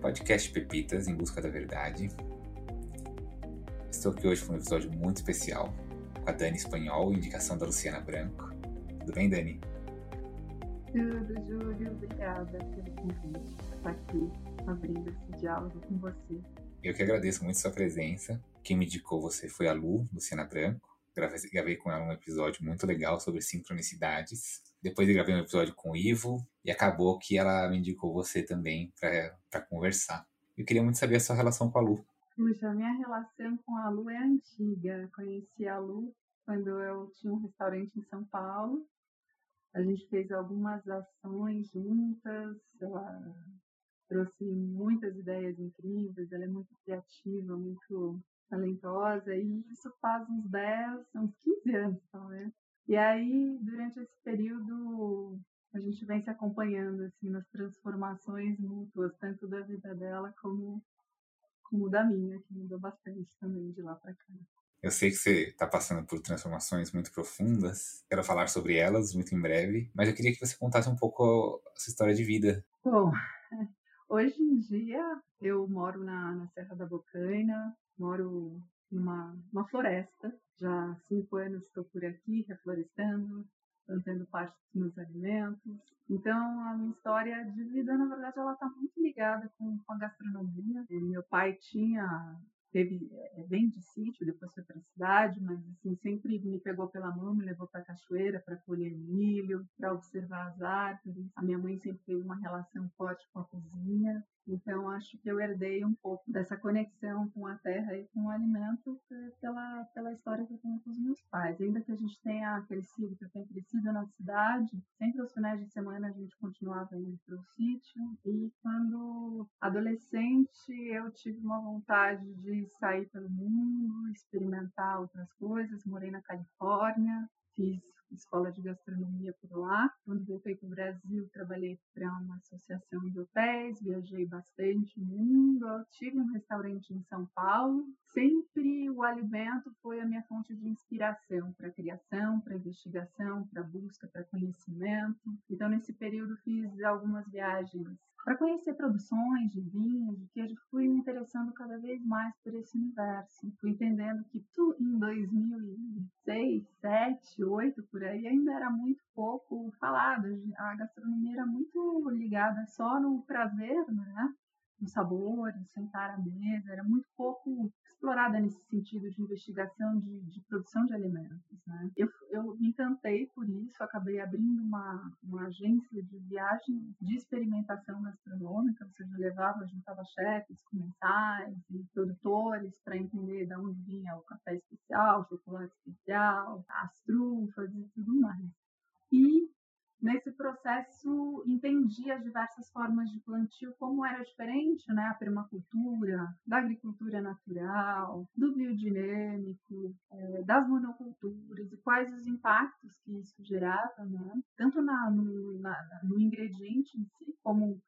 podcast Pepitas em Busca da Verdade. Estou aqui hoje para um episódio muito especial com a Dani Espanhol, indicação da Luciana Branco. Tudo bem, Dani? Tudo, Júlio. Obrigada pelo convite estar aqui abrindo esse diálogo com você. Eu que agradeço muito sua presença. Quem me indicou você foi a Lu, Luciana Branco. Gravei com ela um episódio muito legal sobre sincronicidades. Depois eu gravei um episódio com o Ivo e acabou que ela me indicou você também para conversar. Eu queria muito saber a sua relação com a Lu. Puxa, minha relação com a Lu é antiga. Conheci a Lu quando eu tinha um restaurante em São Paulo. A gente fez algumas ações juntas. Ela trouxe muitas ideias incríveis. Ela é muito criativa, muito talentosa. E isso faz uns 10, uns 15 anos, talvez. E aí, durante esse período, a gente vem se acompanhando assim nas transformações mútuas, tanto da vida dela como, como da minha, que mudou bastante também de lá para cá. Eu sei que você está passando por transformações muito profundas. Quero falar sobre elas muito em breve, mas eu queria que você contasse um pouco a sua história de vida. Bom, hoje em dia eu moro na, na Serra da Bocaina, moro numa, numa floresta. Já há cinco anos estou por aqui, reflorestando, plantando parte dos meus alimentos. Então, a minha história de vida, na verdade, ela está muito ligada com, com a gastronomia. E meu pai tinha teve é, bem de sítio, depois foi para a cidade, mas assim sempre me pegou pela mão, me levou para a cachoeira para colher milho, para observar as árvores. A minha mãe sempre teve uma relação forte com a cozinha, então acho que eu herdei um pouco dessa conexão com a terra e com o alimento pela pela história que eu tenho com os meus pais. Ainda que a gente tenha crescido, que eu tenha crescido na cidade, sempre aos finais de semana a gente continuava indo para o sítio e quando adolescente eu tive uma vontade de sair pelo mundo, experimentar outras coisas. Morei na Califórnia, fiz escola de gastronomia por lá. Quando voltei para o Brasil, trabalhei para uma associação de hotéis, viajei bastante mundo, tive um restaurante em São Paulo. Sempre o alimento foi a minha fonte de inspiração para criação, para investigação, para busca, para conhecimento. Então, nesse período, fiz algumas viagens para conhecer produções de vinhos, de queijo, fui me interessando cada vez mais por esse universo. Fui entendendo que tu, em 2006, 7, 8, por aí, ainda era muito pouco falado. A gastronomia era muito ligada só no prazer, né? No sabor, no sentar à mesa, era muito pouco explorada nesse sentido de investigação de, de produção de alimentos. Né? Eu, eu me encantei por isso, acabei abrindo uma, uma agência de viagem de experimentação gastronômica, ou seja, levava, juntava chefes, comensais e produtores para entender de onde vinha o café especial, o chocolate especial, as trufas e tudo mais. E nesse processo entendi as diversas formas de plantio, como era diferente, né, a permacultura, da agricultura natural, do biodinâmico, é, das monoculturas e quais os impactos que isso gerava, né, tanto na, no, na, no ingrediente em si, como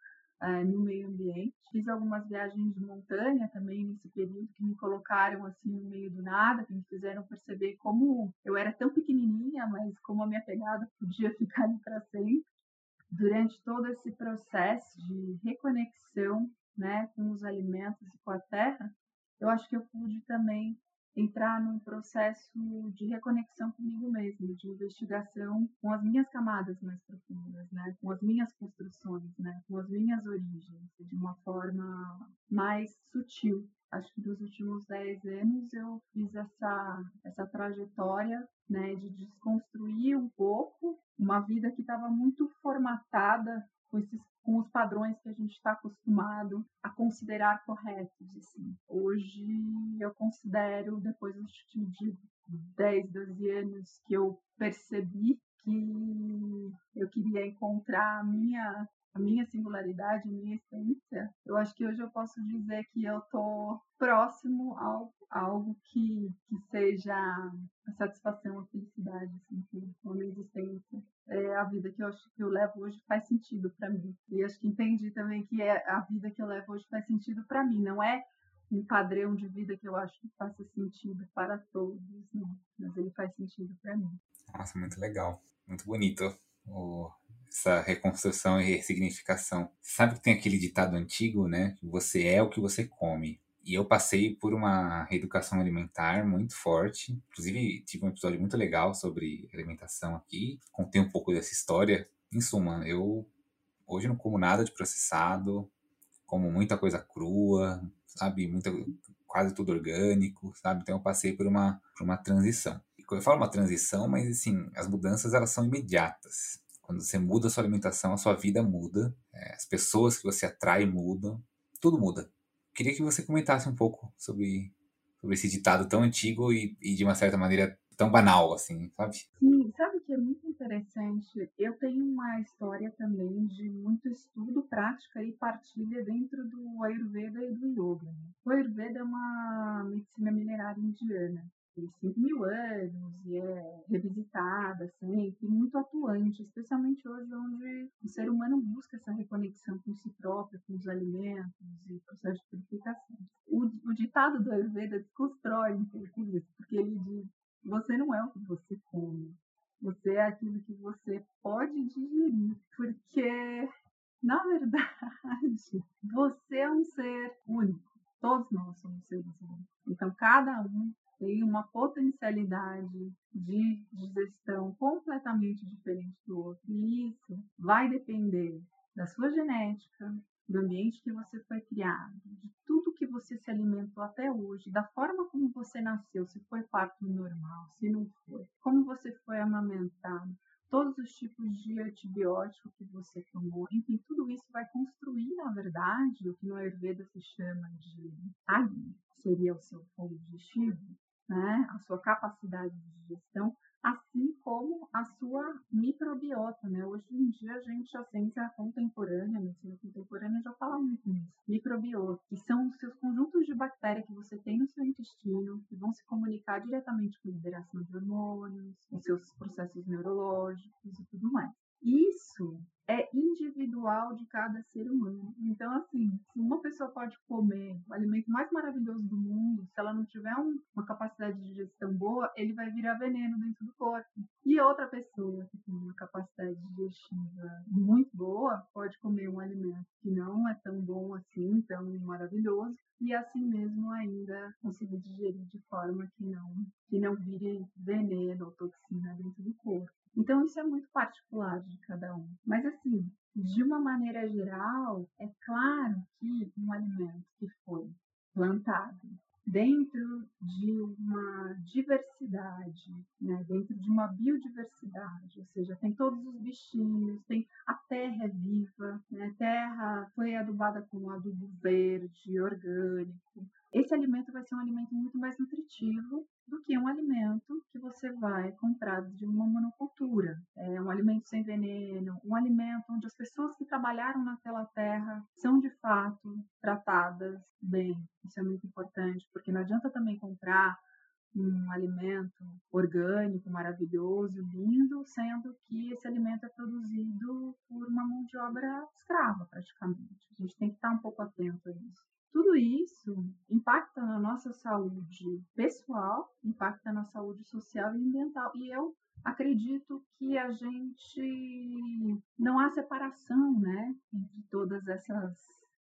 é, no meio ambiente. Fiz algumas viagens de montanha também nesse período que me colocaram assim no meio do nada, que me fizeram perceber como eu era tão pequenininha, mas como a minha pegada podia ficar ali para sempre. Durante todo esse processo de reconexão, né, com os alimentos e com a terra, eu acho que eu pude também entrar num processo de reconexão comigo mesmo, de investigação com as minhas camadas mais profundas, né? com as minhas construções, né? com as minhas origens, de uma forma mais sutil. Acho que nos últimos 10 anos eu fiz essa, essa trajetória né, de desconstruir um pouco uma vida que estava muito formatada com esses com os padrões que a gente está acostumado a considerar corretos. Assim. Hoje eu considero, depois de 10, 12 anos, que eu percebi que eu queria encontrar a minha a minha singularidade, a minha essência, eu acho que hoje eu posso dizer que eu tô próximo ao algo que, que seja a satisfação, a felicidade, assim, com a minha existência. É a vida que eu acho que eu levo hoje faz sentido para mim. E acho que entendi também que é a vida que eu levo hoje faz sentido para mim, não é um padrão de vida que eu acho que faça sentido para todos, não. mas ele faz sentido para mim. Nossa, muito legal, muito bonito essa reconstrução e ressignificação. Sabe que tem aquele ditado antigo, né? Você é o que você come. E eu passei por uma reeducação alimentar muito forte. Inclusive, tive um episódio muito legal sobre alimentação aqui. Contei um pouco dessa história. Em suma, eu hoje não como nada de processado, como muita coisa crua, sabe? Muita, quase tudo orgânico, sabe? Então eu passei por uma, por uma transição. E quando eu falo uma transição, mas assim, as mudanças elas são imediatas. Quando você muda a sua alimentação, a sua vida muda, é, as pessoas que você atrai mudam, tudo muda. Queria que você comentasse um pouco sobre, sobre esse ditado tão antigo e, e de uma certa maneira tão banal, assim, sabe? Sim, sabe que é muito interessante. Eu tenho uma história também de muito estudo, prática e partilha dentro do Ayurveda e do Yoga. O Ayurveda é uma medicina minerária indiana tem 5 mil anos e é revisitada sempre, muito atuante, especialmente hoje onde o ser humano busca essa reconexão com si próprio, com os alimentos e processo de purificação. O, o ditado do Ayurveda desconstrói um pouco isso, porque ele diz, você não é o que você come, você é aquilo que você pode digerir, porque na verdade, você é um ser único. Todos nós somos seres únicos. Então, cada um tem uma potencialidade de digestão completamente diferente do outro. E isso vai depender da sua genética, do ambiente que você foi criado, de tudo que você se alimentou até hoje, da forma como você nasceu, se foi parto normal, se não foi, como você foi amamentado, todos os tipos de antibiótico que você tomou, enfim, tudo isso vai construir, na verdade, o que no Ayurveda se chama de Agni, seria o seu fogo digestivo, né, a sua capacidade de digestão, assim como a sua microbiota. Né? Hoje em dia, a gente, a ciência contemporânea, a medicina contemporânea já fala muito nisso. Microbiota, que são os seus conjuntos de bactérias que você tem no seu intestino, que vão se comunicar diretamente com a liberação de hormônios, com seus processos neurológicos e tudo mais. Isso é individual de cada ser humano. Então, assim, uma pessoa pode comer o alimento mais maravilhoso do mundo, se ela não tiver um, uma capacidade de digestão boa, ele vai virar veneno dentro do corpo. E outra pessoa que tem uma capacidade digestiva muito boa pode comer um alimento que não é tão bom assim, tão maravilhoso, e assim mesmo ainda conseguir digerir de forma que não, que não vire veneno ou toxina dentro do corpo. Então, isso é muito particular de cada um. Mas, assim, de uma maneira geral, é claro que um alimento que foi plantado dentro de uma diversidade, né, dentro de uma biodiversidade, ou seja, tem todos os bichinhos, tem a terra é viva, né, a terra foi adubada com adubo verde, orgânico. Esse alimento vai ser um alimento muito mais nutritivo do que um alimento que você vai comprar de uma monocultura. É um alimento sem veneno, um alimento onde as pessoas que trabalharam naquela terra são de fato tratadas bem. Isso é muito importante, porque não adianta também comprar um alimento orgânico, maravilhoso, lindo, sendo que esse alimento é produzido por uma mão de obra escrava, praticamente. A gente tem que estar um pouco atento a isso. Tudo isso impacta na nossa saúde pessoal, impacta na saúde social e ambiental. E eu acredito que a gente não há separação, né, entre todas essas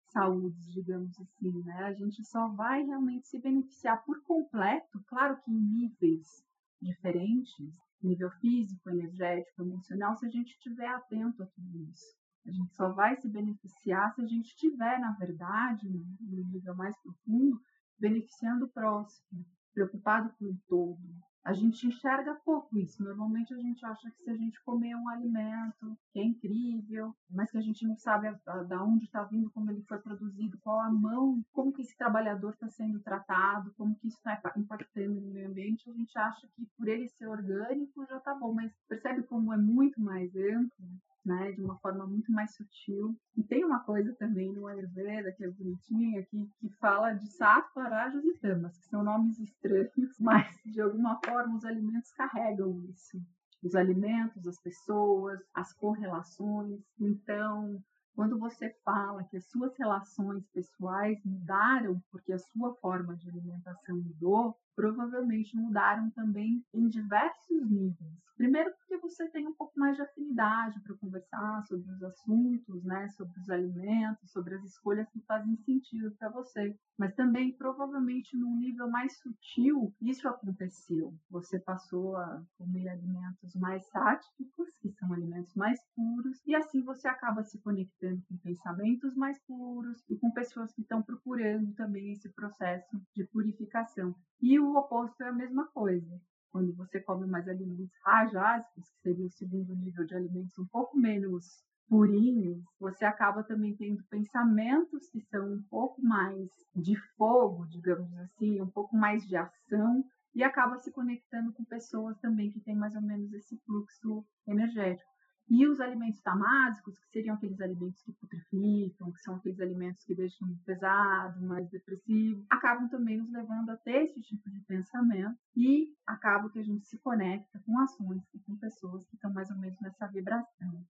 saúdes, digamos assim, né? A gente só vai realmente se beneficiar por completo, claro que em níveis diferentes, nível físico, energético, emocional, se a gente estiver atento a tudo isso. A gente só vai se beneficiar se a gente estiver, na verdade, no nível mais profundo, beneficiando o próximo, preocupado com o todo. A gente enxerga pouco isso. Normalmente a gente acha que se a gente comer um alimento que é incrível, mas que a gente não sabe da onde está vindo, como ele foi produzido, qual a mão, como que esse trabalhador está sendo tratado, como que isso está impactando no meio ambiente, a gente acha que por ele ser orgânico já está bom. Mas percebe como é muito mais amplo? Né, de uma forma muito mais sutil. E tem uma coisa também no Ayurveda que é bonitinha, que, que fala de sattva, rajas e tamas, que são nomes estranhos, mas de alguma forma os alimentos carregam isso. Os alimentos, as pessoas, as correlações. Então, Quando você fala que as suas relações pessoais mudaram porque a sua forma de alimentação mudou, provavelmente mudaram também em diversos níveis. Primeiro, porque você tem um pouco mais de afinidade para conversar sobre os assuntos, né, sobre os alimentos, sobre as escolhas que fazem sentido para você. Mas também, provavelmente, num nível mais sutil, isso aconteceu. Você passou a comer alimentos mais sáticos, que são alimentos mais puros, e assim você acaba se conectando com pensamentos mais puros e com pessoas que estão procurando também esse processo de purificação. E o oposto é a mesma coisa. Quando você come mais alimentos rajásicos, que seria o segundo nível de alimentos um pouco menos purinhos, você acaba também tendo pensamentos que são um pouco mais de fogo, digamos assim, um pouco mais de ação, e acaba se conectando com pessoas também que têm mais ou menos esse fluxo energético. E os alimentos tamásicos, que seriam aqueles alimentos que putrificam, que são aqueles alimentos que deixam pesado, mais depressivo, acabam também nos levando a ter esse tipo de pensamento e acaba que a gente se conecta com ações e com pessoas que estão mais ou menos nessa vibração.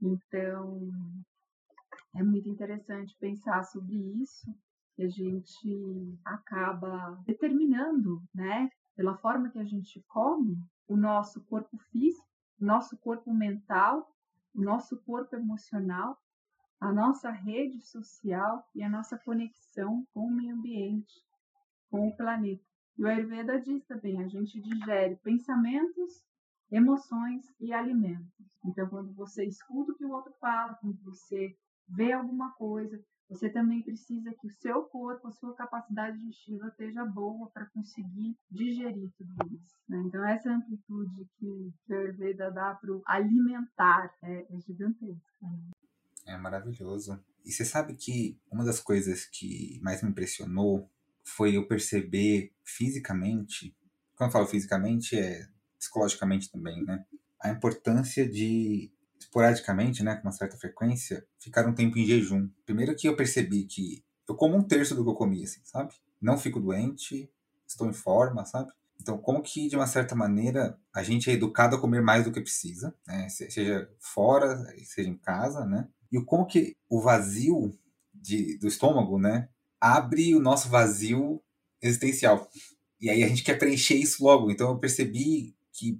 Então, é muito interessante pensar sobre isso, que a gente acaba determinando, né, pela forma que a gente come, o nosso corpo físico nosso corpo mental, o nosso corpo emocional, a nossa rede social e a nossa conexão com o meio ambiente, com o planeta. E o Ayurveda diz também, a gente digere pensamentos, emoções e alimentos. Então, quando você escuta o que o outro fala, quando você vê alguma coisa, você também precisa que o seu corpo, a sua capacidade digestiva esteja boa para conseguir digerir tudo isso. Né? Então, essa amplitude que, que a Ayurveda dá para o alimentar é, é gigantesca. Né? É maravilhoso. E você sabe que uma das coisas que mais me impressionou foi eu perceber fisicamente, quando eu falo fisicamente, é psicologicamente também, né? A importância de esporadicamente, né, com uma certa frequência, ficar um tempo em jejum. Primeiro que eu percebi que eu como um terço do que eu comia, assim, sabe? Não fico doente, estou em forma, sabe? Então, como que, de uma certa maneira, a gente é educado a comer mais do que precisa, né? seja fora, seja em casa, né? E como que o vazio de, do estômago, né, abre o nosso vazio existencial. E aí a gente quer preencher isso logo. Então, eu percebi que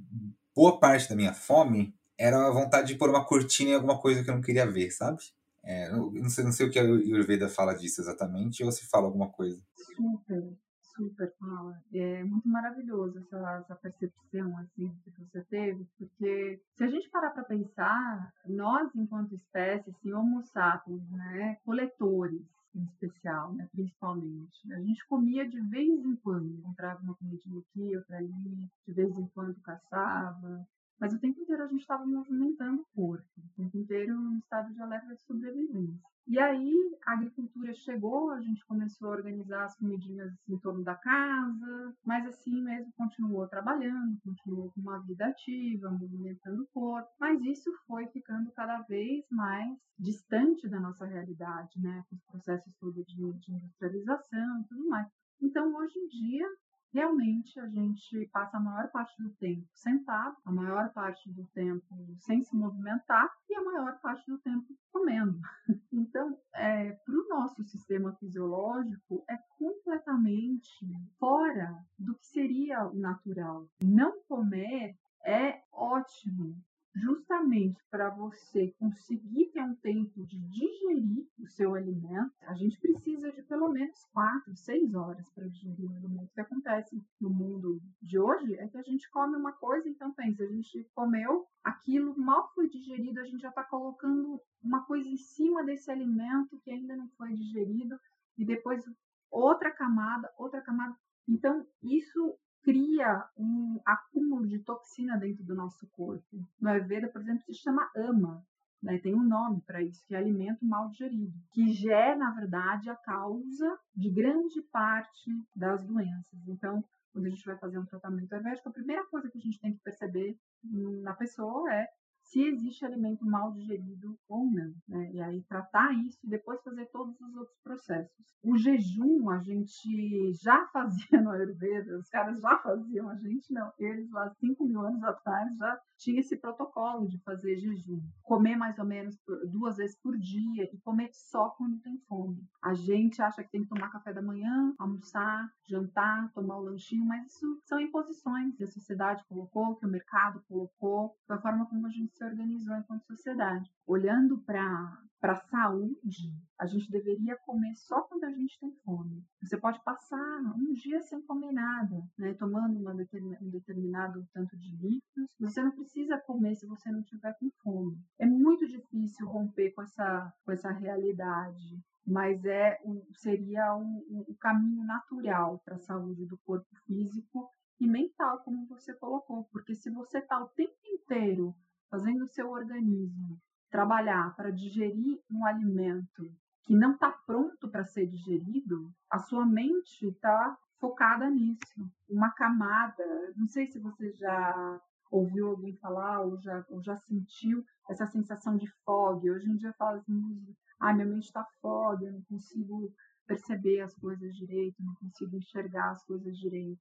boa parte da minha fome era a vontade de pôr uma cortina em alguma coisa que eu não queria ver, sabe? É, não, sei, não sei o que a Ayurveda fala disso exatamente, ou se fala alguma coisa. Super, super fala. É muito maravilhoso essa, essa percepção assim que você teve, porque se a gente parar para pensar, nós enquanto espécie, assim, homo sapiens, né, coletores, em especial, né, principalmente. A gente comia de vez em quando, encontrava uma comidinha aqui, outra ali, de vez em quando caçava, mas o tempo inteiro a gente estava movimentando o corpo, o tempo inteiro em estado de alerta de sobrevivência. E aí a agricultura chegou, a gente começou a organizar as comidinhas em torno da casa, mas assim mesmo continuou trabalhando, continuou com uma vida ativa, movimentando o corpo, mas isso foi ficando cada vez mais distante da nossa realidade, né, com os processos todos de, de industrialização e tudo mais. Então, hoje em dia, realmente a gente passa a maior parte do tempo sentado, a maior parte do tempo sem se movimentar e a maior parte do tempo comendo. Então, é, para o nosso sistema fisiológico, é completamente fora do que seria natural. Não comer é ótimo justamente para você conseguir ter um tempo de digerir o seu alimento, a gente precisa de pelo menos 4, 6 horas para digerir o alimento. O que acontece no mundo de hoje é que a gente come uma coisa, então pensa, a gente comeu, aquilo mal foi digerido, a gente já está colocando uma coisa em cima desse alimento que ainda não foi digerido, e depois outra camada, outra camada. Então, isso cria um acúmulo de toxina dentro do nosso corpo. No Ayurveda, por exemplo, se chama ama, né? tem um nome para isso, que é alimento mal digerido, que é, na verdade, a causa de grande parte das doenças. Então, quando a gente vai fazer um tratamento ayurvédico, a primeira coisa que a gente tem que perceber na pessoa é se existe alimento mal digerido ou não, né? E aí tratar isso e depois fazer todos os outros processos. O jejum a gente já fazia no Ayurveda, os caras já faziam, a gente não. Eles lá 5 mil anos atrás já tinha esse protocolo de fazer jejum. Comer mais ou menos duas vezes por dia e comer só quando tem fome. A gente acha que tem que tomar café da manhã, almoçar, jantar, tomar o lanchinho, mas isso são imposições que a sociedade colocou, que o mercado colocou, foi a forma como a gente se organizou enquanto sociedade. Olhando para para saúde, a gente deveria comer só quando a gente tem fome. Você pode passar um dia sem comer nada, né, tomando determin, um determinado tanto de líquidos. Você não precisa comer se você não tiver com fome. É muito difícil romper com essa, com essa realidade mas é seria o, o caminho natural para a saúde do corpo físico e mental, como você colocou, porque se você está o tempo inteiro fazendo o seu organismo trabalhar para digerir um alimento que não está pronto para ser digerido, a sua mente está focada nisso. Uma camada, não sei se você já ouviu alguém falar ou já, ou já sentiu essa sensação de fog. Hoje em dia fala assim, ah, minha mente está fog, eu não consigo perceber as coisas direito, não consigo enxergar as coisas direito.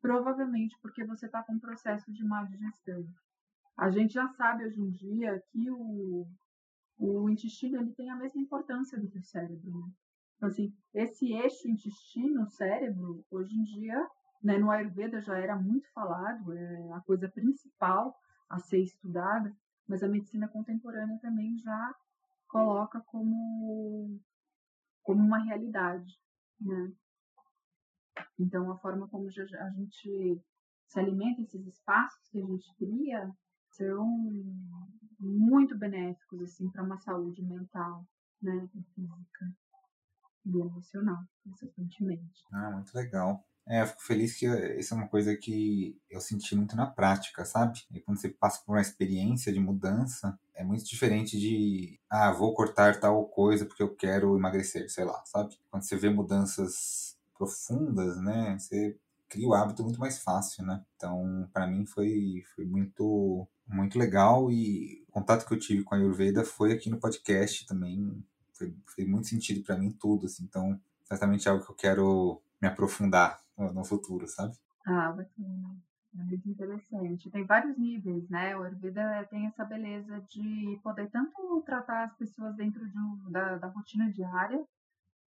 Provavelmente porque você está com um processo de má digestão. A gente já sabe hoje em dia que o, o intestino ele tem a mesma importância do que o cérebro. Né? Então, assim, esse eixo intestino-cérebro, hoje em dia, né, no Ayurveda já era muito falado, é a coisa principal a ser estudada, mas a medicina contemporânea também já coloca como, como uma realidade. Né? Então, a forma como a gente se alimenta, esses espaços que a gente cria, são muito benéficos assim para uma saúde mental, né, e física e emocional, consequentemente. Ah, muito legal. É, eu fico feliz que isso é uma coisa que eu senti muito na prática, sabe? E quando você passa por uma experiência de mudança, é muito diferente de, ah, vou cortar tal coisa porque eu quero emagrecer, sei lá, sabe? Quando você vê mudanças profundas, né, você cria o hábito muito mais fácil, né? Então, para mim foi, foi muito muito legal e o contato que eu tive com a Ayurveda foi aqui no podcast também. Foi, foi muito sentido para mim tudo, assim. Então, certamente é algo que eu quero me aprofundar no, futuro, sabe? Ah, bacana. É muito interessante. Tem vários níveis, né? O Ayurveda tem essa beleza de poder tanto tratar as pessoas dentro de um, da, da rotina diária,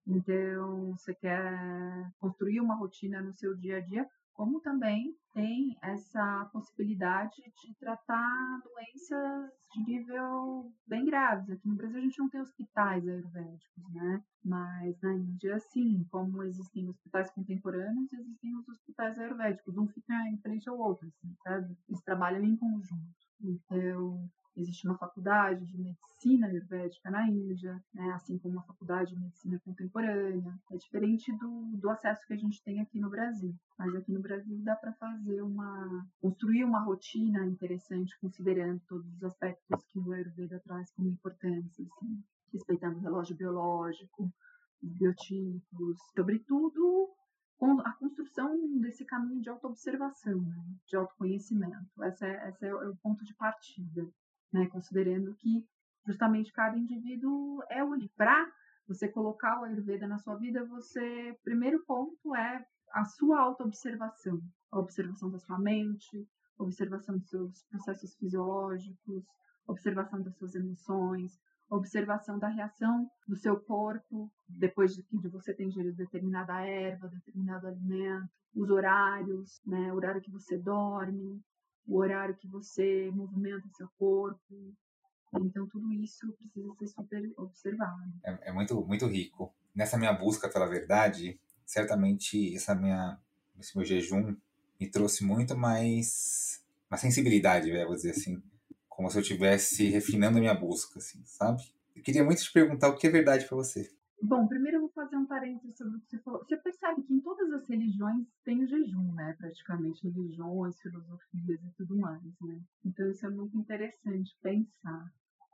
então você quer construir uma rotina no seu dia a dia, como também tem essa possibilidade de tratar doenças de nível bem graves. Aqui no Brasil a gente não tem hospitais ayurvédicos, né? Mas na Índia, sim, como existem hospitais contemporâneos, existem os hospitais ayurvédicos. Um fica em frente ao outro, assim, sabe? Eles trabalham em conjunto. Então, Existe uma faculdade de medicina ayurvédica na Índia, né, assim como uma faculdade de medicina contemporânea. É diferente do, do acesso que a gente tem aqui no Brasil. Mas aqui no Brasil dá para fazer uma. construir uma rotina interessante, considerando todos os aspectos que o Ayurveda traz como importantes, assim, respeitando o relógio biológico, os biotipos, sobretudo a construção desse caminho de autoobservação, né? de autoconhecimento. Esse é, esse é o ponto de partida né? Considerando que justamente cada indivíduo é único. Para você colocar o Ayurveda na sua vida, você, primeiro ponto é a sua autoobservação, a observação da sua mente, observação dos seus processos fisiológicos, observação das suas emoções, observação da reação do seu corpo depois de que você ter ingerido determinada erva, determinado alimento, os horários, né, o horário que você dorme, o horário que você movimenta seu corpo. Então, tudo isso precisa ser super observado. É, é muito, muito rico. Nessa minha busca pela verdade, certamente essa minha, esse meu jejum me trouxe muito mais uma sensibilidade, né, vou dizer assim, como se eu estivesse refinando a minha busca, assim, sabe? Eu queria muito te perguntar o que é verdade para você. Bom, primeiro eu vou fazer um parênteses sobre o que você falou. Você percebe que em todas as religiões tem jejum, né? Praticamente, religiões, filosofias e tudo mais, né? Então isso é muito interessante pensar.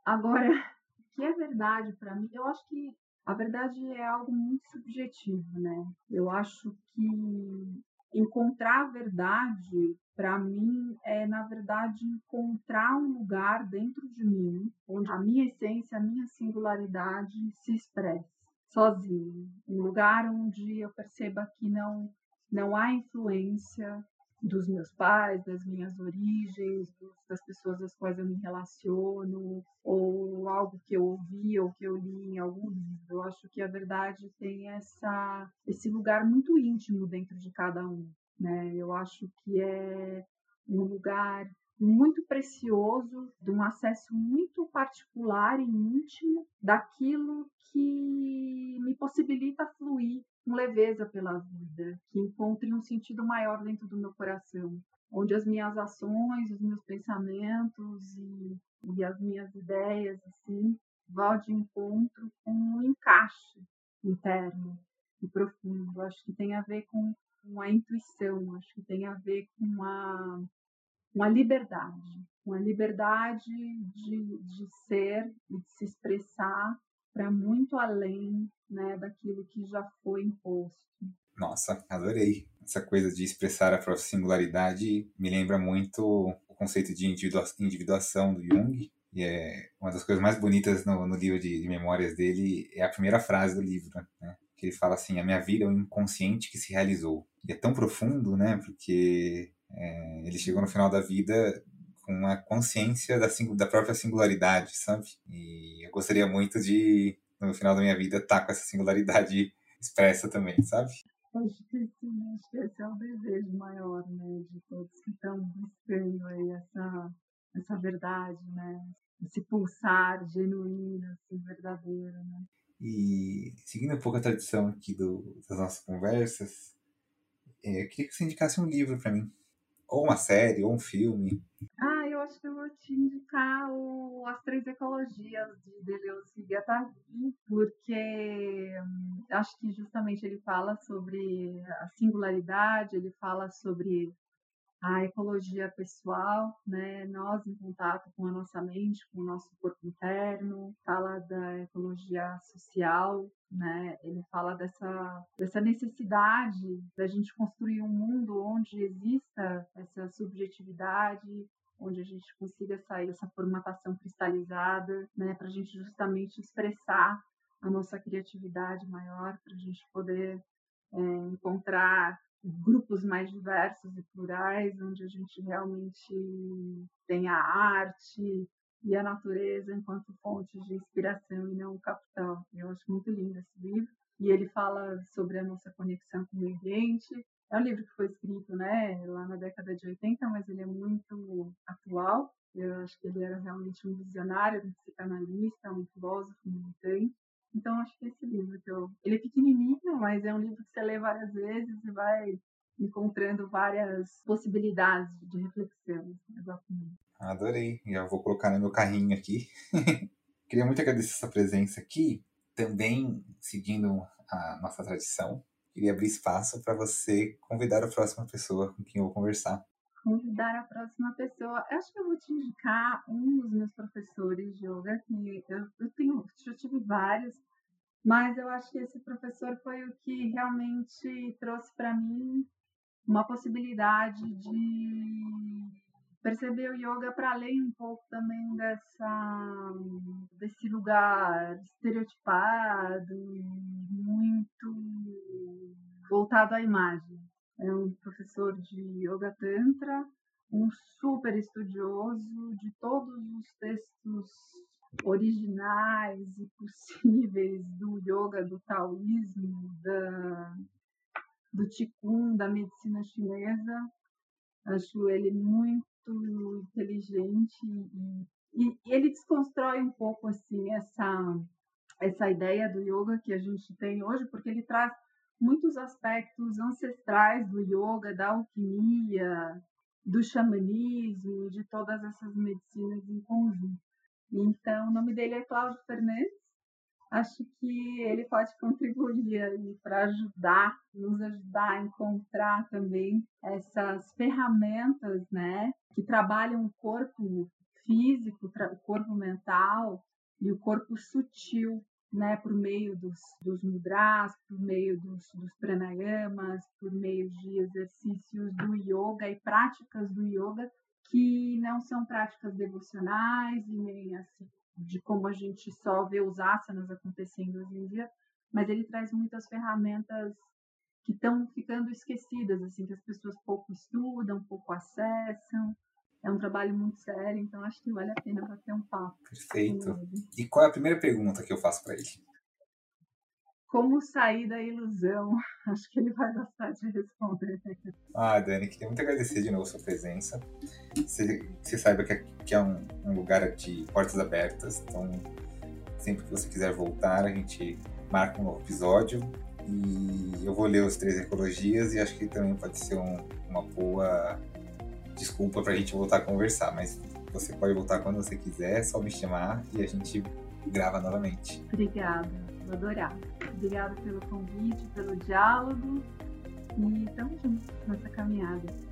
Agora, o que é verdade para mim? Eu acho que a verdade é algo muito subjetivo, né? Eu acho que encontrar a verdade para mim é na verdade encontrar um lugar dentro de mim onde a minha essência, a minha singularidade se expressa sozinho, um lugar onde eu perceba que não não há influência dos meus pais, das minhas origens, das pessoas às quais eu me relaciono, ou algo que eu ouvi ou que eu li em algum livro. Eu acho que a verdade tem essa, esse lugar muito íntimo dentro de cada um. Né? Eu acho que é um lugar muito precioso, de um acesso muito particular e íntimo daquilo que me possibilita fluir com leveza pela vida, que encontre um sentido maior dentro do meu coração, onde as minhas ações, os meus pensamentos e, e as minhas ideias, assim, vão de encontro com um encaixe interno e profundo. Acho que tem a ver com, com a intuição, acho que tem a ver com a, com a liberdade, com a liberdade de, de ser e de se expressar para muito além né, daquilo que já foi imposto. Nossa, adorei. Essa coisa de expressar a própria singularidade me lembra muito o conceito de individuação do Jung. E é uma das coisas mais bonitas no, no livro de, de, memórias dele é a primeira frase do livro, né? Que ele fala assim: a minha vida é um inconsciente que se realizou. E é tão profundo, né? Porque é, ele chegou no final da vida com uma consciência da, da própria singularidade, sabe? E eu gostaria muito de, no final da minha vida, estar tá com essa singularidade expressa também, sabe? Acho que sim, acho que esse é o desejo maior, né, de todos que estão buscando aí essa, essa verdade, né? Esse pulsar genuíno, assim, verdadeiro, né? E seguindo um pouco a tradição aqui do, das nossas conversas, é, eu queria que você indicasse um livro para mim. Ou uma série, ou um filme. Ah, eu acho que eu vou te indicar o As Três Ecologias de Deleuze e Guattari, porque hum, acho que justamente ele fala sobre a singularidade, ele fala sobre a ecologia pessoal, né? Nós em contato com a nossa mente, com o nosso corpo interno, fala da ecologia social, né? Ele fala dessa dessa necessidade da gente construir um mundo onde exista essa subjetividade, onde a gente consiga sair dessa formatação cristalizada, né? Para a gente justamente expressar a nossa criatividade maior, para a gente poder é, encontrar grupos mais diversos e plurais, onde a gente realmente tem a arte e a natureza enquanto fontes de inspiração e não o capital. Eu acho muito lindo esse livro. E ele fala sobre a nossa conexão com o meio ambiente. É um livro que foi escrito né, lá na década de 80, mas ele é muito atual. Eu acho que ele era realmente um visionário, um psicanalista, um filósofo militante. Então, acho que esse livro que eu... Ele é pequenininho, mas é um livro que você lê várias vezes e vai encontrando várias possibilidades de reflexão. Exatamente. Adorei. Já vou colocar no meu carrinho aqui. Queria muito agradecer essa presença aqui. Também, seguindo a nossa tradição, queria abrir espaço para você convidar a próxima pessoa com quem eu vou conversar. Convidar a próxima pessoa. Eu acho que eu vou te indicar um dos meus professores de yoga, que eu, eu tenho, já tive vários, mas eu acho que esse professor foi o que realmente trouxe para mim uma possibilidade de perceber o yoga para além um pouco também dessa desse lugar estereotipado muito voltado à imagem. É um professor de yoga tantra, um super estudioso de todos os textos originais e possíveis do yoga, do taoísmo, da, do Qigong, da medicina chinesa. Acho ele muito inteligente e, e, ele desconstrói um pouco assim essa essa ideia do yoga que a gente tem hoje, porque ele traz muitos aspectos ancestrais do yoga, da alquimia, do xamanismo, de todas essas medicinas em conjunto. Então, o nome dele é Cláudio Fernandes. Acho que ele pode contribuir para ajudar, nos ajudar a encontrar também essas ferramentas, né, que trabalham o corpo físico, o corpo mental e o corpo sutil né, por meio dos, dos mudras, por meio dos, dos pranayamas, por meio de exercícios do yoga e práticas do yoga que não são práticas devocionais e nem assim de como a gente só vê os asanas acontecendo hoje em dia, mas ele traz muitas ferramentas que estão ficando esquecidas, assim, que as pessoas pouco estudam, pouco acessam. É um trabalho muito sério, então acho que vale a pena bater um papo. Perfeito. E qual é a primeira pergunta que eu faço para ele? Como sair da ilusão? Acho que ele vai gostar de responder. Ah, Dani, queria muito agradecer de novo sua presença. Você, você saiba que aqui é um, um lugar de portas abertas, então sempre que você quiser voltar, a gente marca um novo episódio e eu vou ler os três ecologias e acho que também pode ser um, uma boa desculpa para a gente voltar a conversar, mas você pode voltar quando você quiser, é só me chamar e a gente grava novamente. Obrigada, adorar. Obrigada pelo convite, pelo diálogo e estamos juntos nessa caminhada.